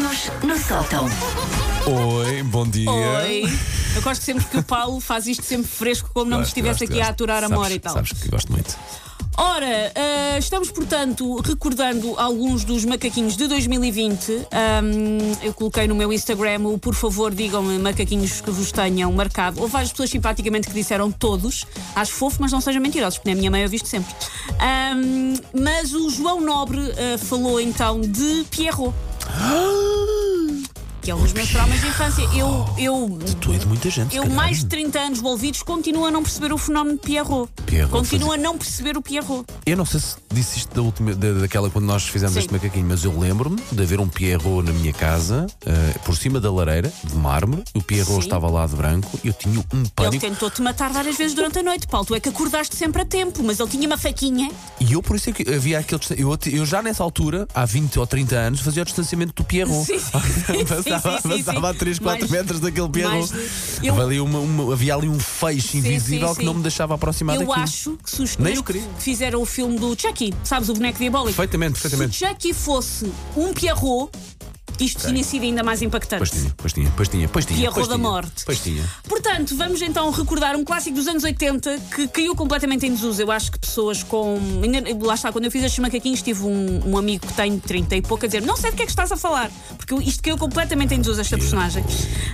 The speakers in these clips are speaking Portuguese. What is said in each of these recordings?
Macaquinhos no sótão. Oi, bom dia. Oi. Eu gosto sempre que o Paulo faz isto sempre fresco, como não Gosto, estivesse gosto, aqui a gosto. aturar a Sabes- mora e tal. Sabes que gosto muito. Ora, ah, estamos, portanto, recordando alguns dos macaquinhos de 2020. Ahm, eu coloquei no meu Instagram o por favor digam-me macaquinhos que vos tenham marcado. Houve várias pessoas simpaticamente que disseram todos. Acho fofo, mas não sejam mentirosos, porque na minha mãe eu visto sempre. Ahm, mas o João Nobre ah, falou então de Pierrot. Que é um dos meus traumas de infância. Eu, eu Tu é de muita gente. eu, mais de 30 anos envolvidos, continuo a não perceber o fenómeno de Pierrot. Pierrot continuo a não perceber o Pierrot. Eu não sei se disse isto da última, da, daquela quando nós fizemos Sim. este macaquinho, mas eu lembro-me de haver um Pierrot na minha casa, eh, por cima da lareira, de mármore. O Pierrot Sim. estava lá de branco e eu tinha um Ele pânico. tentou-te matar várias vezes durante a noite, Paulo. Tu é que acordaste sempre a tempo, mas ele tinha uma faquinha. E eu, por isso é que havia aquele. Eu, eu já nessa altura, há 20 ou 30 anos, fazia o distanciamento do Pierrot. Sim, sim. passava Sim, sim, sim, passava a sim. 3, 4 Mais- metros daquele de- eu- Havia, ali uma- uma- havia ali um feixe invisível que não me deixava aproximar Eu daquilo. acho que se os eu que fizeram o filme do Chucky, sabes, o boneco diabólico. Perfeitamente, perfeitamente. Se Chucky fosse um Pierrot, isto tinha sido ainda mais impactante. Pois tinha, pois tinha, pois tinha, pois tinha. Pierrot da morte. Pois tinha. Portanto, vamos então recordar um clássico dos anos 80 que caiu completamente em desuso. Eu acho que pessoas com. Lá está, quando eu fiz estes macaquinhos, tive um, um amigo que tem 30 e pouco a dizer: Não sei do que é que estás a falar, porque isto caiu completamente em desuso, esta personagem.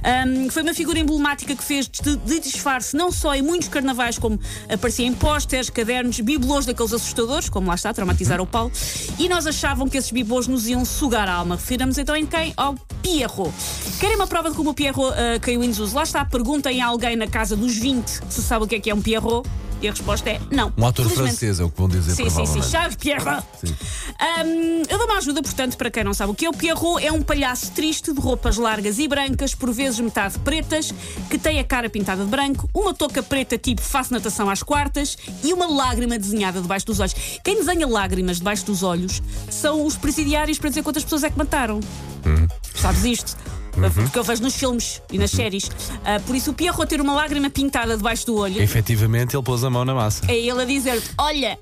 Ahm, foi uma figura emblemática que fez de, de disfarce não só em muitos carnavais, como aparecia em pósteres, cadernos, bibelôs daqueles assustadores, como lá está, traumatizar o Paulo, e nós achavam que esses bibelôs nos iam sugar a alma. Refiramos então em quem? Ao Pierrot. Querem uma prova de como o Pierrot ah, caiu em desuso? Lá está, perguntem a alguém na casa dos 20 se sabe o que é que é um Pierrot. E a resposta é não. Um ator francês é o que vão dizer Sim, sim, sim. Charles Pierrot. Hum, eu dou uma ajuda, portanto, para quem não sabe o que é. O Pierrot é um palhaço triste de roupas largas e brancas, por vezes metade pretas, que tem a cara pintada de branco, uma touca preta tipo faço natação às quartas e uma lágrima desenhada debaixo dos olhos. Quem desenha lágrimas debaixo dos olhos são os presidiários para dizer quantas pessoas é que mataram. Sabes isto? Porque eu vejo nos filmes e nas séries. Ah, por isso, o Pierrot ter uma lágrima pintada debaixo do olho Efetivamente, ele pôs a mão na massa. é ele a dizer-te: Olha,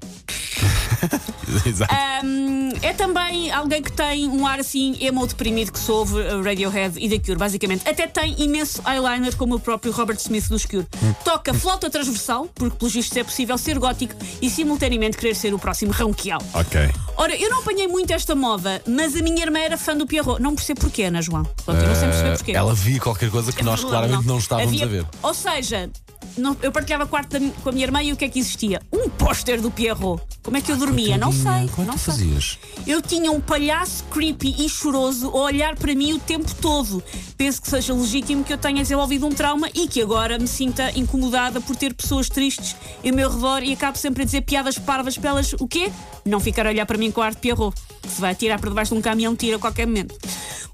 Exato. Hum, é também alguém que tem um ar assim emo deprimido que soube uh, Radiohead e The Cure, basicamente. Até tem imenso eyeliner, como o próprio Robert Smith dos Cure. Toca flauta transversal, porque pelos vistos é possível ser gótico e simultaneamente querer ser o próximo Ronquial. Ok. Ora, eu não apanhei muito esta moda, mas a minha irmã era fã do Pierrot. Não percebo porquê, Ana João. Continuo sem perceber porquê. Eh, Ela via qualquer coisa que nós claramente não estávamos Havia- a ver. Ou seja, não- eu partilhava quarto da com a minha irmã e o que é que existia? Um póster do Pierrot. Como é que eu dormia? Não sei. Como é não que tu fazias? Eu tinha um palhaço creepy e choroso a olhar para mim o tempo todo. Penso que seja legítimo que eu tenha desenvolvido um trauma e que agora me sinta incomodada por ter pessoas tristes em meu redor e acabo sempre a dizer piadas parvas para elas. O quê? Não ficar a olhar para mim com ar de Pierrot. Que se vai atirar para debaixo de um caminhão, tira a qualquer momento.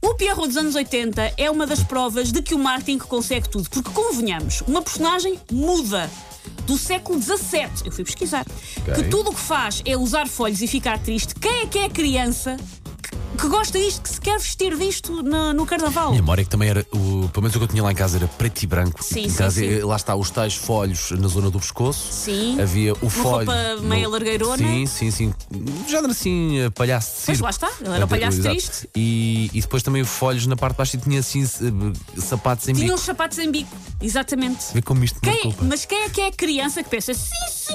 O Pierrot dos anos 80 é uma das provas de que o marketing consegue tudo. Porque, convenhamos, uma personagem muda. Do século XVII, eu fui pesquisar, que tudo o que faz é usar folhos e ficar triste. Quem é que é criança que, gosta disto, que se quer vestir disto no, no carnaval? A memória é que também era, o, pelo menos o que eu tinha lá em casa era preto e branco. Sim, sim, casa, sim. Lá está, os tais folhos na zona do pescoço. Sim. Havia o folho. roupa meia largueirona. Sim, sim, sim. Já era assim, eh, palhaço de Pois circo. lá está, era o palhaço Exato. triste. E, e depois também os folhos na parte de baixo e tinha assim eh, sapatos em Tinha bico. uns sapatos em bico, exatamente. Vê como isto Quem- culpa. mas quem é que é a criança que pensa, sim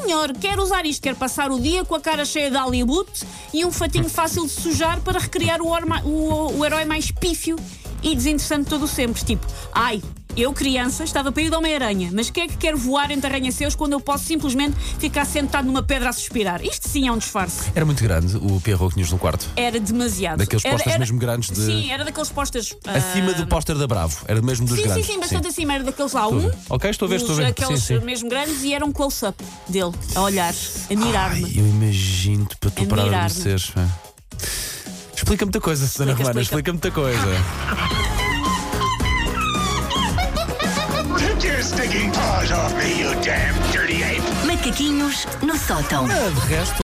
senhor, quero usar isto, quero passar o dia com a cara cheia de Hollywood e um fatinho fácil de sujar para recriar o, orma- o- o herói mais pífio e desinteressante todo sempre. Tipo, ai, eu criança estava para ir de Homem-Aranha, mas quem é que quer voar entre arranha-céus quando eu posso simplesmente ficar sentado numa pedra a suspirar? Isto sim é um disfarce. Era muito grande o Pierrot que tinhas no quarto. Era demasiado. Daqueles Era- era- mesmo grandes de- Sim, era daqueles pósteres. ah, Acima do póster da Bravo. Era mesmo dos Sim, sim, grandes. sim, bastante acima. Era daqueles lá. Um. Ok, estou a ver, estou a ver. Aqueles Sim, sim. mesmo grandes e era um close-up dele, a olhar, a mirar-me. eu imagino-te para tu A parar de adormeceres. pá. Explica muita coisa, Susana Explica, Romana, explica. explica muita coisa. Macaquinhos no sótão. Ah, de resto,